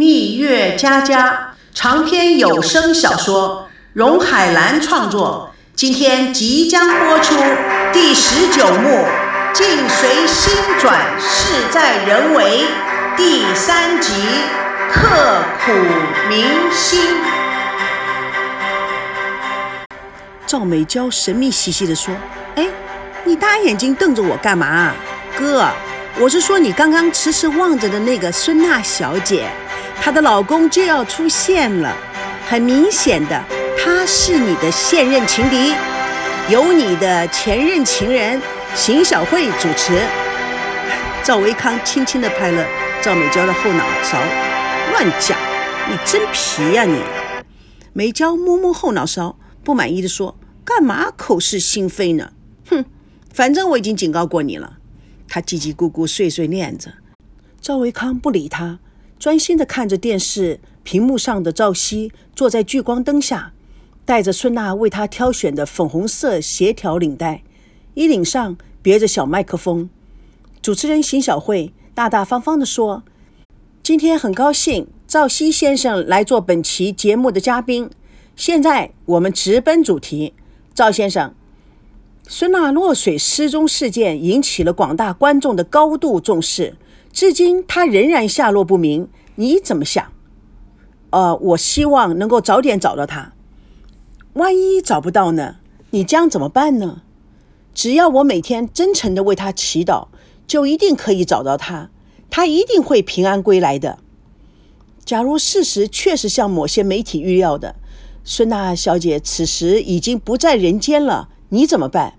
蜜月佳佳长篇有声小说，荣海兰创作，今天即将播出第十九幕《境随心转，事在人为》第三集《刻苦铭心》。赵美娇神秘兮兮地说：“哎，你大眼睛瞪着我干嘛？哥，我是说你刚刚迟迟望着的那个孙娜小姐。”她的老公就要出现了，很明显的，他是你的现任情敌，由你的前任情人邢小慧主持。赵维康轻轻地拍了赵美娇的后脑勺，乱讲，你真皮呀你！美娇摸摸后脑勺，不满意的说：“干嘛口是心非呢？哼，反正我已经警告过你了。”她叽叽咕咕碎碎念着，赵维康不理她。专心地看着电视屏幕上的赵熙坐在聚光灯下，戴着孙娜为他挑选的粉红色斜条领带，衣领上别着小麦克风。主持人邢小慧大大方方地说：“今天很高兴赵熙先生来做本期节目的嘉宾。现在我们直奔主题，赵先生，孙娜落水失踪事件引起了广大观众的高度重视。”至今他仍然下落不明，你怎么想？呃，我希望能够早点找到他。万一找不到呢？你将怎么办呢？只要我每天真诚的为他祈祷，就一定可以找到他，他一定会平安归来的。假如事实确实像某些媒体预料的，孙娜小姐此时已经不在人间了，你怎么办？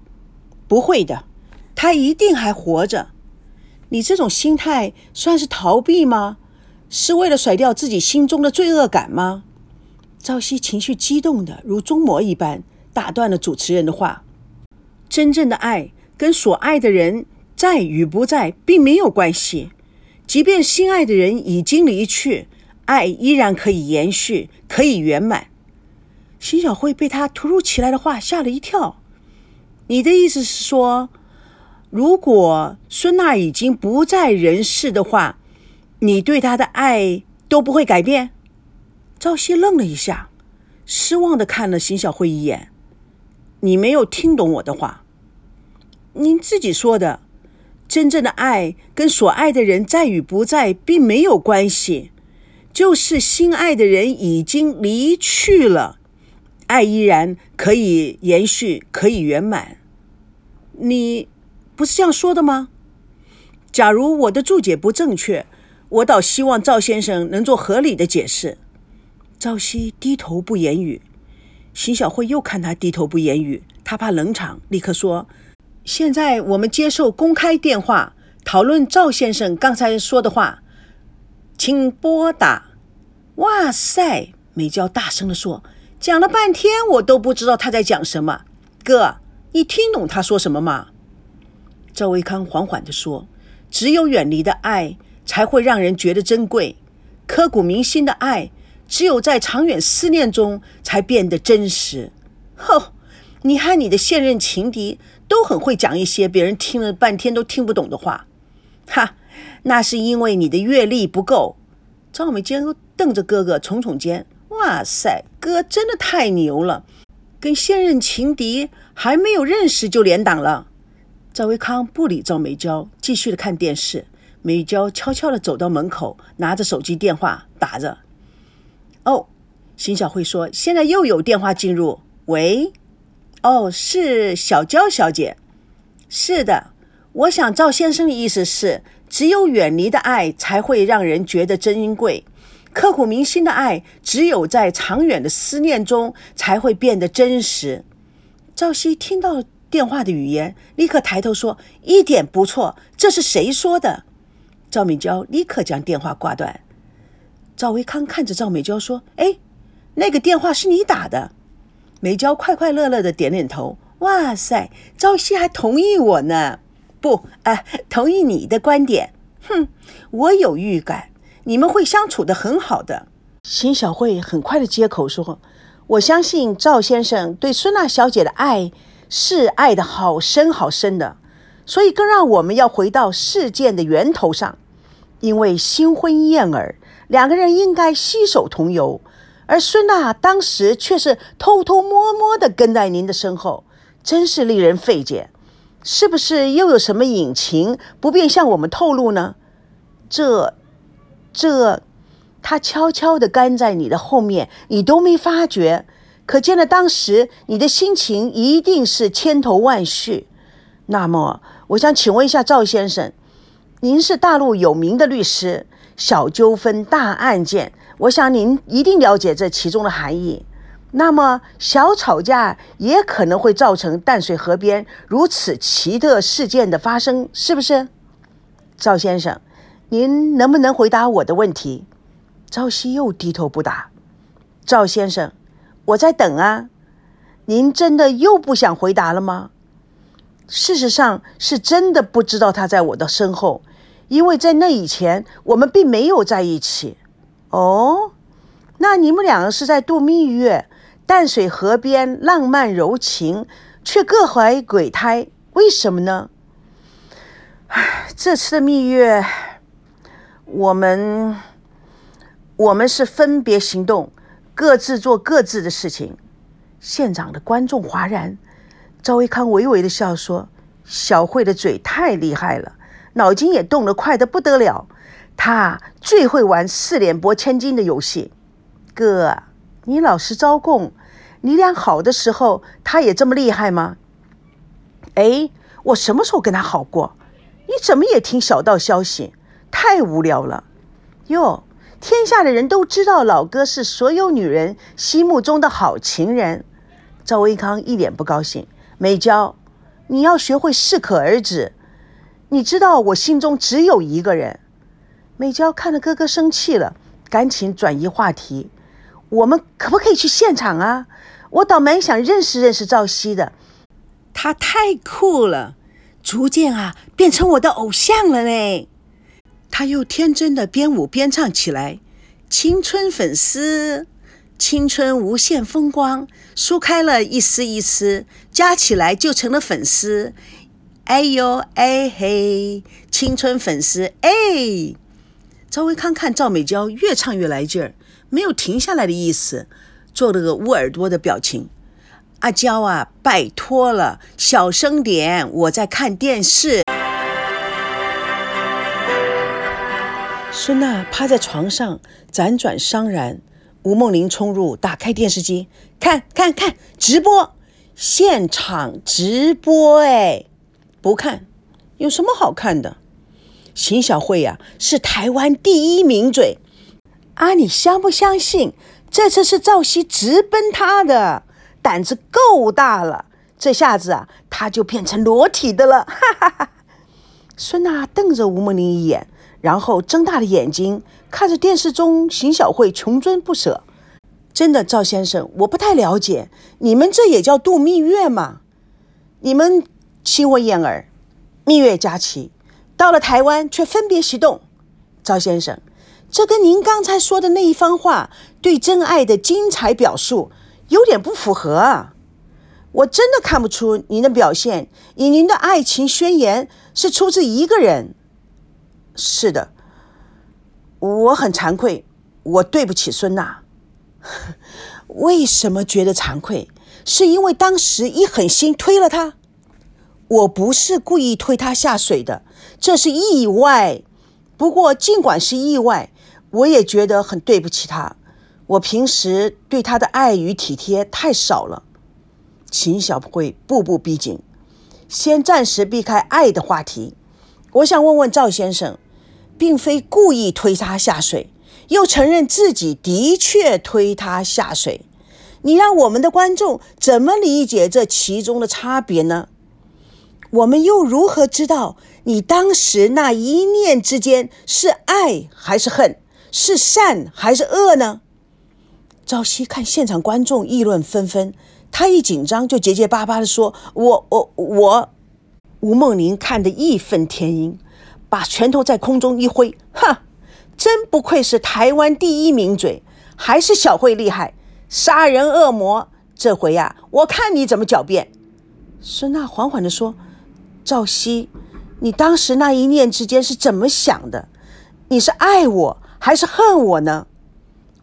不会的，她一定还活着。你这种心态算是逃避吗？是为了甩掉自己心中的罪恶感吗？朝夕情绪激动的如中魔一般，打断了主持人的话。真正的爱跟所爱的人在与不在并没有关系，即便心爱的人已经离去，爱依然可以延续，可以圆满。邢小慧被他突如其来的话吓了一跳。你的意思是说？如果孙娜已经不在人世的话，你对他的爱都不会改变。赵熙愣了一下，失望的看了邢小慧一眼：“你没有听懂我的话。您自己说的，真正的爱跟所爱的人在与不在并没有关系，就是心爱的人已经离去了，爱依然可以延续，可以圆满。你。”不是这样说的吗？假如我的注解不正确，我倒希望赵先生能做合理的解释。赵熙低头不言语，邢小慧又看他低头不言语，他怕冷场，立刻说：“现在我们接受公开电话讨论赵先生刚才说的话，请拨打。”哇塞！美娇大声地说：“讲了半天，我都不知道他在讲什么。哥，你听懂他说什么吗？”赵维康缓缓地说：“只有远离的爱，才会让人觉得珍贵；刻骨铭心的爱，只有在长远思念中才变得真实。”吼！你和你的现任情敌都很会讲一些别人听了半天都听不懂的话。哈，那是因为你的阅历不够。赵美娟瞪着哥哥，耸耸肩：“哇塞，哥真的太牛了！跟现任情敌还没有认识就连档了。”赵维康不理赵美娇，继续的看电视。美娇悄悄的走到门口，拿着手机电话打着。哦，邢小慧说：“现在又有电话进入。喂，哦，是小娇小姐。是的，我想赵先生的意思是，只有远离的爱才会让人觉得珍贵，刻骨铭心的爱，只有在长远的思念中才会变得真实。”赵熙听到。电话的语言，立刻抬头说：“一点不错，这是谁说的？”赵美娇立刻将电话挂断。赵维康看着赵美娇说：“哎，那个电话是你打的？”美娇快快乐乐的点点头。哇塞，赵熙还同意我呢？不，哎，同意你的观点。哼，我有预感，你们会相处的很好的。秦小慧很快的接口说：“我相信赵先生对孙娜小姐的爱。”是爱的好深好深的，所以更让我们要回到事件的源头上，因为新婚燕尔，两个人应该携手同游，而孙娜当时却是偷偷摸摸的跟在您的身后，真是令人费解。是不是又有什么隐情不便向我们透露呢？这，这，他悄悄地跟在你的后面，你都没发觉，可见了当时你的心情一定是千头万绪。那么，我想请问一下赵先生，您是大陆有名的律师，小纠纷大案件，我想您一定了解这其中的含义。那么小吵架也可能会造成淡水河边如此奇特事件的发生，是不是？赵先生，您能不能回答我的问题？赵熙又低头不答。赵先生，我在等啊。您真的又不想回答了吗？事实上是真的不知道他在我的身后，因为在那以前我们并没有在一起。哦，那你们两个是在度蜜月？淡水河边浪漫柔情，却各怀鬼胎，为什么呢？唉，这次的蜜月，我们我们是分别行动，各自做各自的事情。现场的观众哗然。赵维康微微的笑说：“小慧的嘴太厉害了，脑筋也动得快得不得了。他最会玩四脸拨千斤的游戏。哥，你老实招供。”你俩好的时候，他也这么厉害吗？哎，我什么时候跟他好过？你怎么也听小道消息？太无聊了。哟，天下的人都知道老哥是所有女人心目中的好情人。赵维康一脸不高兴。美娇，你要学会适可而止。你知道我心中只有一个人。美娇看着哥哥生气了，赶紧转移话题。我们可不可以去现场啊？我倒蛮想认识认识赵熙的，他太酷了，逐渐啊变成我的偶像了呢。他又天真的边舞边唱起来：“青春粉丝，青春无限风光，梳开了一丝一丝，加起来就成了粉丝。哎呦哎嘿，青春粉丝哎！”赵维康看赵美娇越唱越来劲儿，没有停下来的意思。做了个捂耳朵的表情，阿娇啊，拜托了，小声点，我在看电视。孙娜趴在床上辗转伤然，吴梦玲冲入，打开电视机，看看看，直播，现场直播，哎，不看，有什么好看的？邢小慧呀，是台湾第一名嘴，啊，你相不相信？这次是赵熙直奔他的，胆子够大了。这下子啊，他就变成裸体的了。哈哈哈！孙娜瞪着吴梦玲一眼，然后睁大了眼睛看着电视中邢小慧穷追不舍。真的，赵先生，我不太了解，你们这也叫度蜜月吗？你们亲我燕儿，蜜月佳期到了台湾却分别行动，赵先生。这跟您刚才说的那一番话对真爱的精彩表述有点不符合啊！我真的看不出您的表现，以您的爱情宣言是出自一个人。是的，我很惭愧，我对不起孙娜。为什么觉得惭愧？是因为当时一狠心推了他？我不是故意推他下水的，这是意外。不过尽管是意外。我也觉得很对不起他，我平时对他的爱与体贴太少了。秦小慧步步逼近，先暂时避开爱的话题。我想问问赵先生，并非故意推他下水，又承认自己的确推他下水，你让我们的观众怎么理解这其中的差别呢？我们又如何知道你当时那一念之间是爱还是恨？是善还是恶呢？朝夕看现场观众议论纷纷，他一紧张就结结巴巴地说：“我我我。”吴梦玲看得义愤填膺，把拳头在空中一挥：“哼，真不愧是台湾第一名嘴，还是小慧厉害，杀人恶魔。这回呀，我看你怎么狡辩。”孙娜缓缓地说：“赵熙，你当时那一念之间是怎么想的？你是爱我？”还是恨我呢？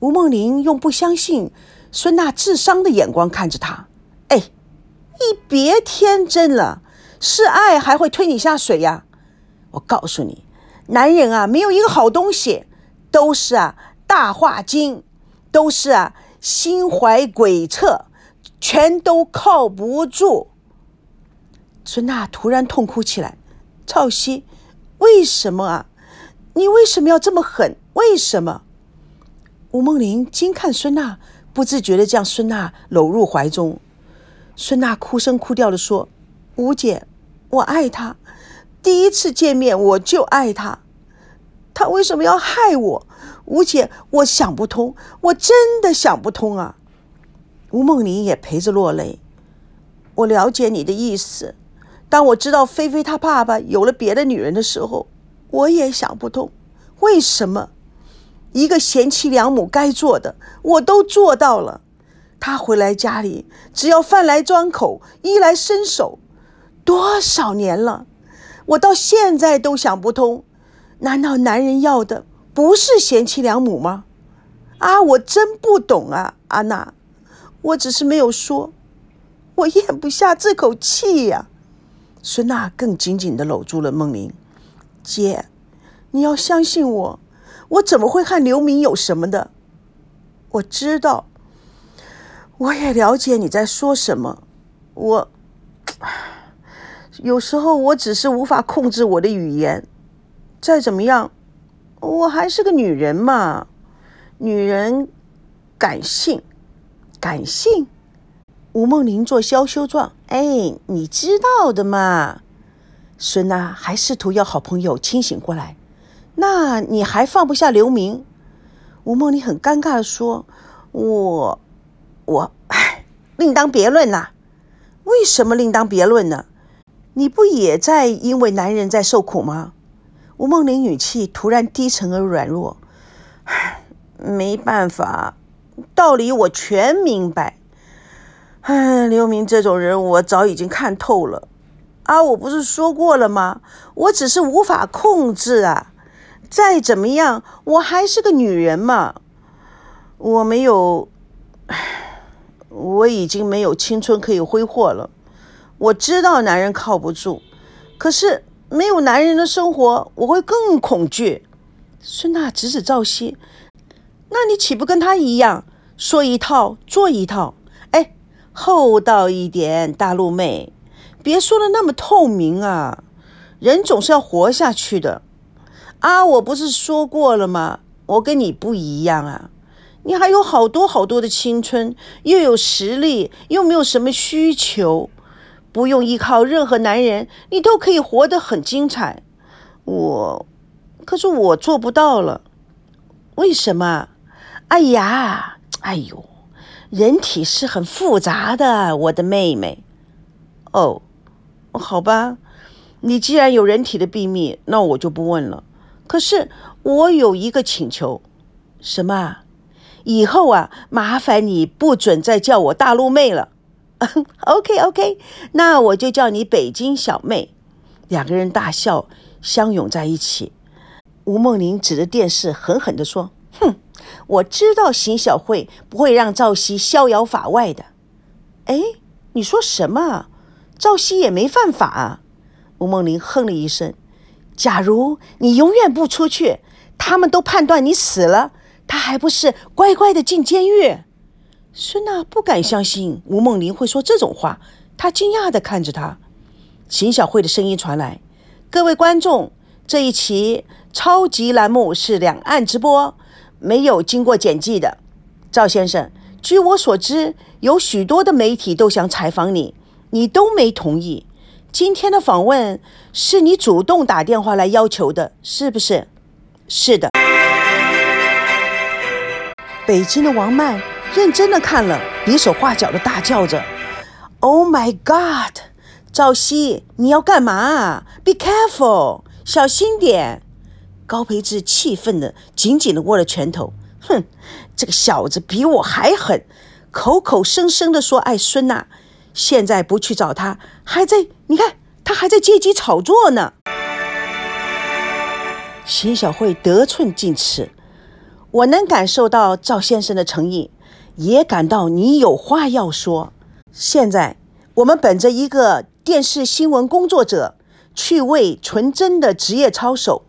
吴梦玲用不相信孙娜智商的眼光看着他。哎，你别天真了，是爱还会推你下水呀？我告诉你，男人啊，没有一个好东西，都是啊大话精，都是啊心怀鬼测，全都靠不住。孙娜突然痛哭起来，赵熙，为什么啊？你为什么要这么狠？为什么？吴梦玲惊看孙娜，不自觉的将孙娜搂入怀中。孙娜哭声哭调的说：“吴姐，我爱他，第一次见面我就爱他，他为什么要害我？吴姐，我想不通，我真的想不通啊！”吴梦玲也陪着落泪。我了解你的意思，当我知道菲菲她爸爸有了别的女人的时候。我也想不通，为什么一个贤妻良母该做的我都做到了，他回来家里只要饭来张口、衣来伸手，多少年了，我到现在都想不通，难道男人要的不是贤妻良母吗？啊，我真不懂啊，安娜，我只是没有说，我咽不下这口气呀。孙娜更紧紧地搂住了梦玲。姐，你要相信我，我怎么会和刘明有什么的？我知道，我也了解你在说什么。我有时候我只是无法控制我的语言。再怎么样，我还是个女人嘛，女人感性，感性。吴梦玲做娇羞状，哎，你知道的嘛。孙娜还试图要好朋友清醒过来，那你还放不下刘明？吴梦玲很尴尬的说：“我，我，唉，另当别论啦。为什么另当别论呢？你不也在因为男人在受苦吗？”吴梦玲语气突然低沉而软弱：“唉，没办法，道理我全明白。唉，刘明这种人，我早已经看透了。”啊，我不是说过了吗？我只是无法控制啊！再怎么样，我还是个女人嘛。我没有，我已经没有青春可以挥霍了。我知道男人靠不住，可是没有男人的生活，我会更恐惧。孙娜指指赵熙，那你岂不跟他一样，说一套做一套？厚道一点，大陆妹。别说的那么透明啊！人总是要活下去的啊！我不是说过了吗？我跟你不一样啊！你还有好多好多的青春，又有实力，又没有什么需求，不用依靠任何男人，你都可以活得很精彩。我，可是我做不到了。为什么？哎呀，哎呦，人体是很复杂的，我的妹妹。哦。好吧，你既然有人体的秘密，那我就不问了。可是我有一个请求，什么？以后啊，麻烦你不准再叫我大陆妹了。OK OK，那我就叫你北京小妹。两个人大笑，相拥在一起。吴梦玲指着电视狠狠地说：“哼，我知道邢小慧不会让赵熙逍遥法外的。”哎，你说什么？赵熙也没犯法，吴梦玲哼了一声。假如你永远不出去，他们都判断你死了，他还不是乖乖的进监狱？孙娜不敢相信吴梦玲会说这种话，她惊讶的看着他。邢小慧的声音传来：“各位观众，这一期超级栏目是两岸直播，没有经过剪辑的。赵先生，据我所知，有许多的媒体都想采访你。”你都没同意，今天的访问是你主动打电话来要求的，是不是？是的。北京的王曼认真的看了，比手画脚的大叫着：“Oh my God！赵熙，你要干嘛？Be careful，小心点！”高培志气愤的紧紧的握了拳头，哼，这个小子比我还狠，口口声声的说爱孙娜。现在不去找他，还在你看他还在借机炒作呢。邢小慧得寸进尺，我能感受到赵先生的诚意，也感到你有话要说。现在，我们本着一个电视新闻工作者趣味纯真的职业操守，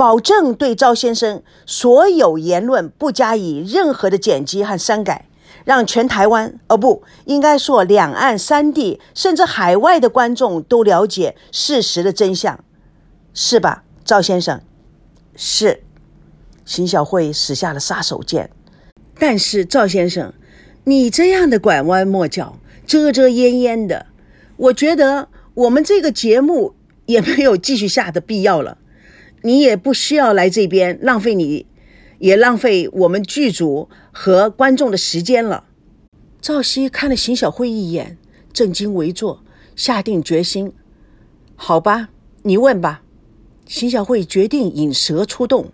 保证对赵先生所有言论不加以任何的剪辑和删改，让全台湾，哦不，应该说两岸三地，甚至海外的观众都了解事实的真相，是吧，赵先生？是。邢小慧使下了杀手锏，但是赵先生，你这样的拐弯抹角、遮遮掩掩的，我觉得我们这个节目也没有继续下的必要了。你也不需要来这边浪费你，也浪费我们剧组和观众的时间了。赵熙看了邢小慧一眼，正襟危坐，下定决心。好吧，你问吧。邢小慧决定引蛇出洞。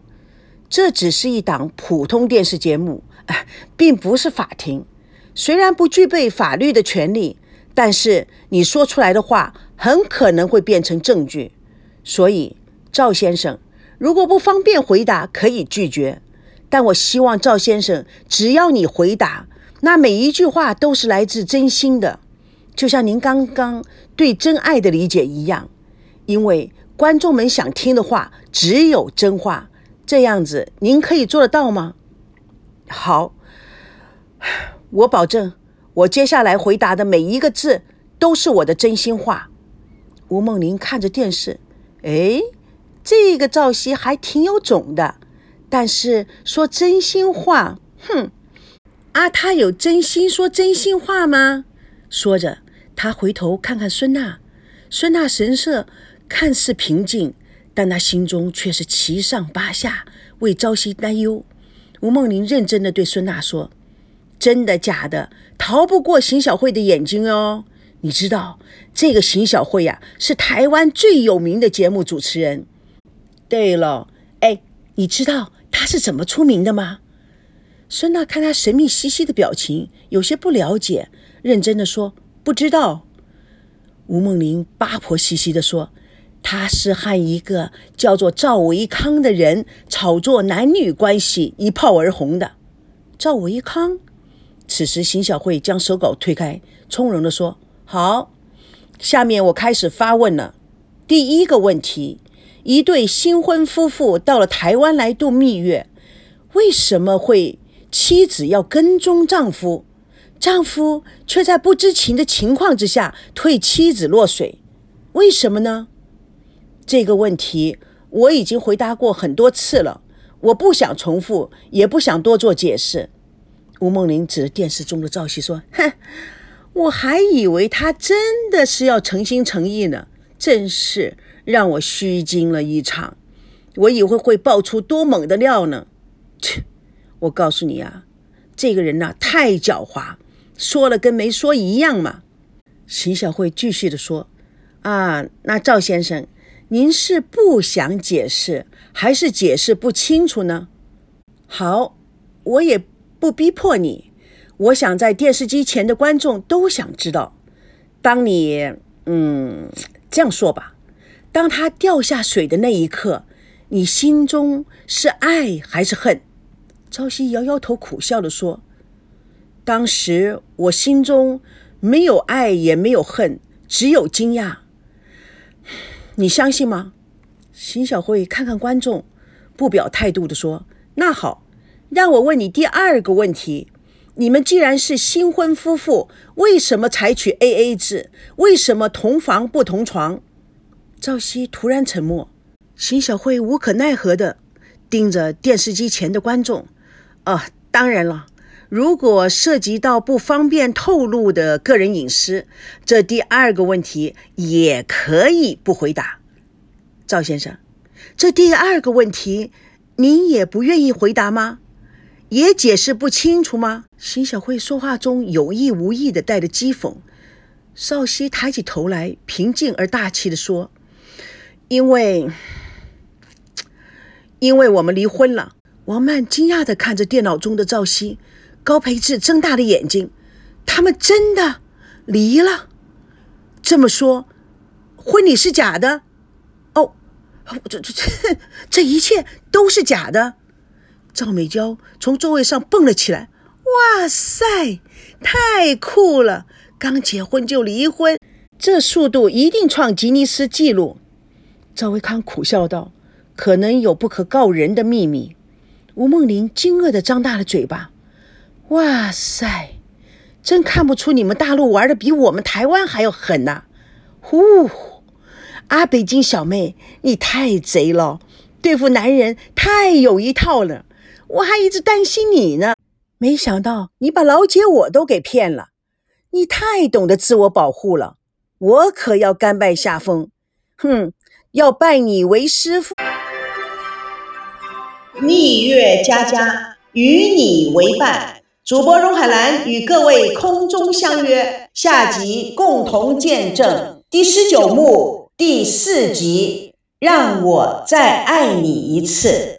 这只是一档普通电视节目，并不是法庭。虽然不具备法律的权利，但是你说出来的话很可能会变成证据。所以，赵先生，如果不方便回答，可以拒绝。但我希望赵先生，只要你回答，那每一句话都是来自真心的，就像您刚刚对真爱的理解一样。因为观众们想听的话，只有真话。这样子，您可以做得到吗？好，我保证，我接下来回答的每一个字都是我的真心话。吴梦玲看着电视，哎，这个赵熙还挺有种的，但是说真心话，哼，啊，他有真心说真心话吗？说着，他回头看看孙娜，孙娜神色看似平静。但他心中却是七上八下，为朝夕担忧。吴梦玲认真的对孙娜说：“真的假的？逃不过邢小慧的眼睛哦。你知道这个邢小慧呀，是台湾最有名的节目主持人。对了，哎，你知道他是怎么出名的吗？”孙娜看他神秘兮兮的表情，有些不了解，认真的说：“不知道。”吴梦玲八婆兮兮的说。他是和一个叫做赵维康的人炒作男女关系，一炮而红的。赵维康。此时，邢小慧将手稿推开，从容地说：“好，下面我开始发问了。第一个问题：一对新婚夫妇到了台湾来度蜜月，为什么会妻子要跟踪丈夫，丈夫却在不知情的情况之下推妻子落水？为什么呢？”这个问题我已经回答过很多次了，我不想重复，也不想多做解释。吴梦玲指着电视中的赵熙说：“哼，我还以为他真的是要诚心诚意呢，真是让我虚惊了一场。我以为会爆出多猛的料呢。切，我告诉你啊，这个人呐太狡猾，说了跟没说一样嘛。”邢小慧继续的说：“啊，那赵先生。”您是不想解释，还是解释不清楚呢？好，我也不逼迫你。我想在电视机前的观众都想知道：当你……嗯，这样说吧，当他掉下水的那一刻，你心中是爱还是恨？朝夕摇摇头，苦笑的说：“当时我心中没有爱，也没有恨，只有惊讶。”你相信吗？邢小慧看看观众，不表态度的说：“那好，让我问你第二个问题：你们既然是新婚夫妇，为什么采取 A A 制？为什么同房不同床？”赵熙突然沉默，邢小慧无可奈何的盯着电视机前的观众。啊，当然了，如果涉及到不方便透露的个人隐私，这第二个问题也可以不回答。赵先生，这第二个问题您也不愿意回答吗？也解释不清楚吗？邢小慧说话中有意无意的带着讥讽。少熙抬起头来，平静而大气的说：“因为，因为我们离婚了。”王曼惊讶的看着电脑中的赵熙，高培志睁大了眼睛：“他们真的离了？这么说，婚礼是假的？”哦这这这这一切都是假的！赵美娇从座位上蹦了起来。哇塞，太酷了！刚结婚就离婚，这速度一定创吉尼斯纪录。赵维康苦笑道：“可能有不可告人的秘密。”吴梦玲惊愕地张大了嘴巴：“哇塞，真看不出你们大陆玩的比我们台湾还要狠呐！”呼，阿北京小妹，你太贼了，对付男人太有一套了。我还一直担心你呢。没想到你把老姐我都给骗了，你太懂得自我保护了，我可要甘拜下风。哼，要拜你为师傅。蜜月佳佳与你为伴，主播荣海兰与各位空中相约，下集共同见证第十九幕第四集，让我再爱你一次。